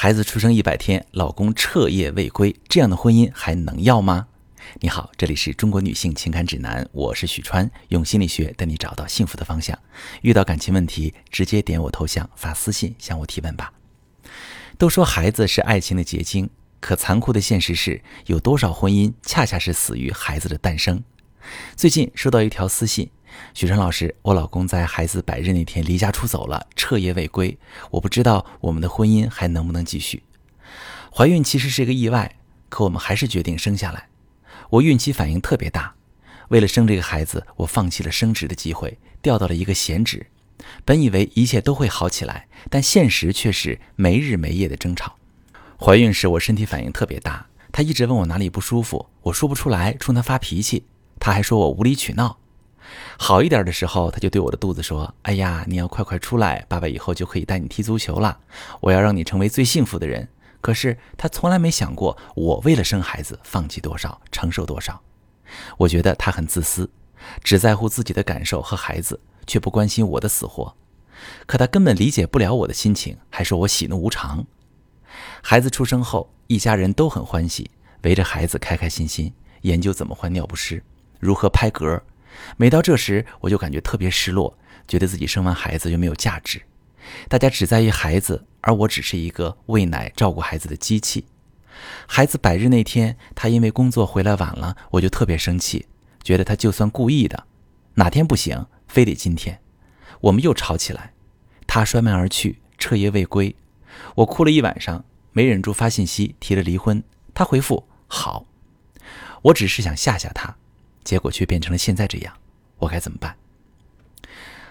孩子出生一百天，老公彻夜未归，这样的婚姻还能要吗？你好，这里是中国女性情感指南，我是许川，用心理学带你找到幸福的方向。遇到感情问题，直接点我头像发私信向我提问吧。都说孩子是爱情的结晶，可残酷的现实是，有多少婚姻恰恰是死于孩子的诞生？最近收到一条私信。许川老师，我老公在孩子百日那天离家出走了，彻夜未归。我不知道我们的婚姻还能不能继续。怀孕其实是个意外，可我们还是决定生下来。我孕期反应特别大，为了生这个孩子，我放弃了升职的机会，调到了一个闲职。本以为一切都会好起来，但现实却是没日没夜的争吵。怀孕时我身体反应特别大，他一直问我哪里不舒服，我说不出来，冲他发脾气，他还说我无理取闹。好一点的时候，他就对我的肚子说：“哎呀，你要快快出来，爸爸以后就可以带你踢足球了。我要让你成为最幸福的人。”可是他从来没想过，我为了生孩子放弃多少，承受多少。我觉得他很自私，只在乎自己的感受和孩子，却不关心我的死活。可他根本理解不了我的心情，还说我喜怒无常。孩子出生后，一家人都很欢喜，围着孩子开开心心研究怎么换尿不湿，如何拍嗝。每到这时，我就感觉特别失落，觉得自己生完孩子就没有价值。大家只在意孩子，而我只是一个喂奶、照顾孩子的机器。孩子百日那天，他因为工作回来晚了，我就特别生气，觉得他就算故意的，哪天不行，非得今天。我们又吵起来，他摔门而去，彻夜未归。我哭了一晚上，没忍住发信息提了离婚。他回复好，我只是想吓吓他。结果却变成了现在这样，我该怎么办？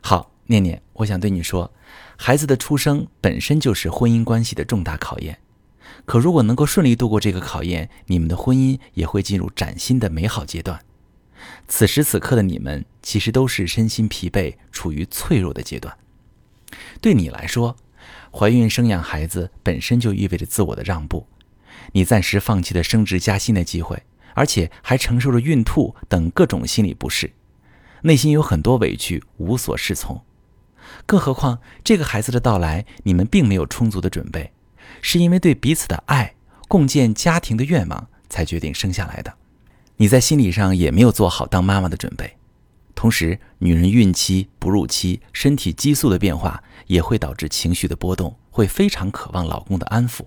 好，念念，我想对你说，孩子的出生本身就是婚姻关系的重大考验。可如果能够顺利度过这个考验，你们的婚姻也会进入崭新的美好阶段。此时此刻的你们，其实都是身心疲惫、处于脆弱的阶段。对你来说，怀孕生养孩子本身就意味着自我的让步，你暂时放弃了升职加薪的机会。而且还承受着孕吐等各种心理不适，内心有很多委屈，无所适从。更何况这个孩子的到来，你们并没有充足的准备，是因为对彼此的爱、共建家庭的愿望才决定生下来的。你在心理上也没有做好当妈妈的准备。同时，女人孕期、哺乳期，身体激素的变化也会导致情绪的波动，会非常渴望老公的安抚。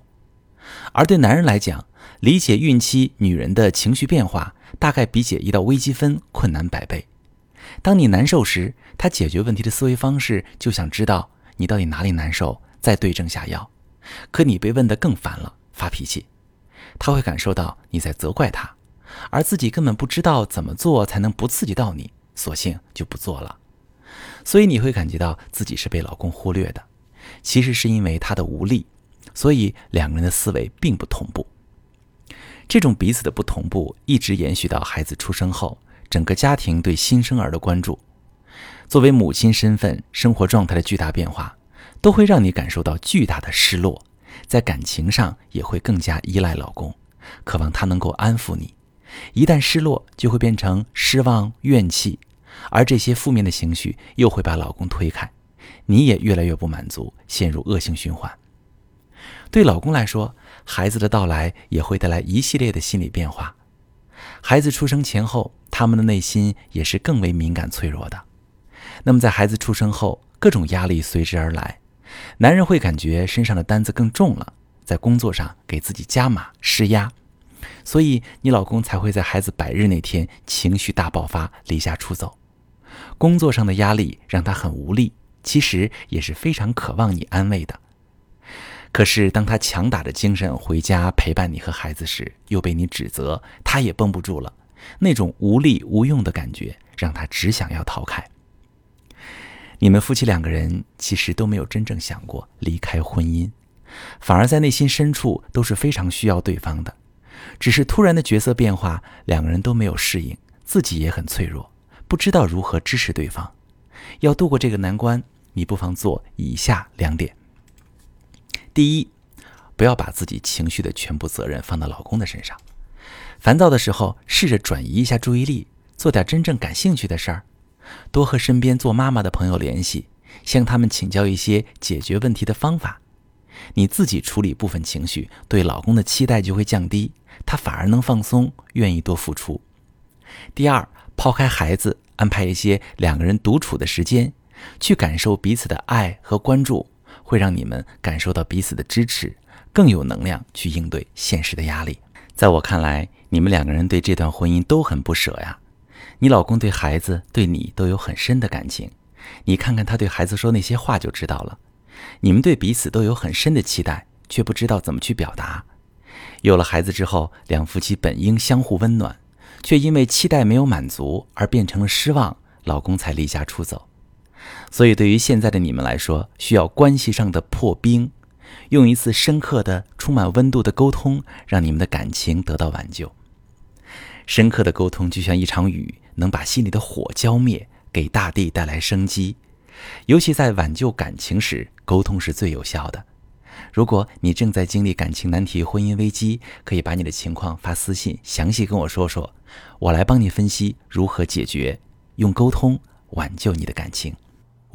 而对男人来讲，理解孕期女人的情绪变化，大概比解一道微积分困难百倍。当你难受时，他解决问题的思维方式就想知道你到底哪里难受，再对症下药。可你被问得更烦了，发脾气，他会感受到你在责怪他，而自己根本不知道怎么做才能不刺激到你，索性就不做了。所以你会感觉到自己是被老公忽略的，其实是因为他的无力。所以两个人的思维并不同步。这种彼此的不同步一直延续到孩子出生后，整个家庭对新生儿的关注，作为母亲身份、生活状态的巨大变化，都会让你感受到巨大的失落，在感情上也会更加依赖老公，渴望他能够安抚你。一旦失落，就会变成失望、怨气，而这些负面的情绪又会把老公推开，你也越来越不满足，陷入恶性循环。对老公来说，孩子的到来也会带来一系列的心理变化。孩子出生前后，他们的内心也是更为敏感脆弱的。那么，在孩子出生后，各种压力随之而来，男人会感觉身上的担子更重了，在工作上给自己加码施压，所以你老公才会在孩子百日那天情绪大爆发，离家出走。工作上的压力让他很无力，其实也是非常渴望你安慰的。可是，当他强打着精神回家陪伴你和孩子时，又被你指责，他也绷不住了。那种无力无用的感觉，让他只想要逃开。你们夫妻两个人其实都没有真正想过离开婚姻，反而在内心深处都是非常需要对方的。只是突然的角色变化，两个人都没有适应，自己也很脆弱，不知道如何支持对方。要度过这个难关，你不妨做以下两点。第一，不要把自己情绪的全部责任放到老公的身上。烦躁的时候，试着转移一下注意力，做点真正感兴趣的事儿。多和身边做妈妈的朋友联系，向他们请教一些解决问题的方法。你自己处理部分情绪，对老公的期待就会降低，他反而能放松，愿意多付出。第二，抛开孩子，安排一些两个人独处的时间，去感受彼此的爱和关注，会让你们感受到彼此的支持，更有能量去应对现实的压力。在我看来，你们两个人对这段婚姻都很不舍呀。你老公对孩子、对你都有很深的感情，你看看他对孩子说那些话就知道了。你们对彼此都有很深的期待，却不知道怎么去表达。有了孩子之后，两夫妻本应相互温暖，却因为期待没有满足而变成了失望，老公才离家出走。所以，对于现在的你们来说，需要关系上的破冰，用一次深刻的、充满温度的沟通，让你们的感情得到挽救。深刻的沟通就像一场雨，能把心里的火浇灭，给大地带来生机。尤其在挽救感情时，沟通是最有效的。如果你正在经历感情难题、婚姻危机，可以把你的情况发私信，详细跟我说说，我来帮你分析如何解决，用沟通挽救你的感情。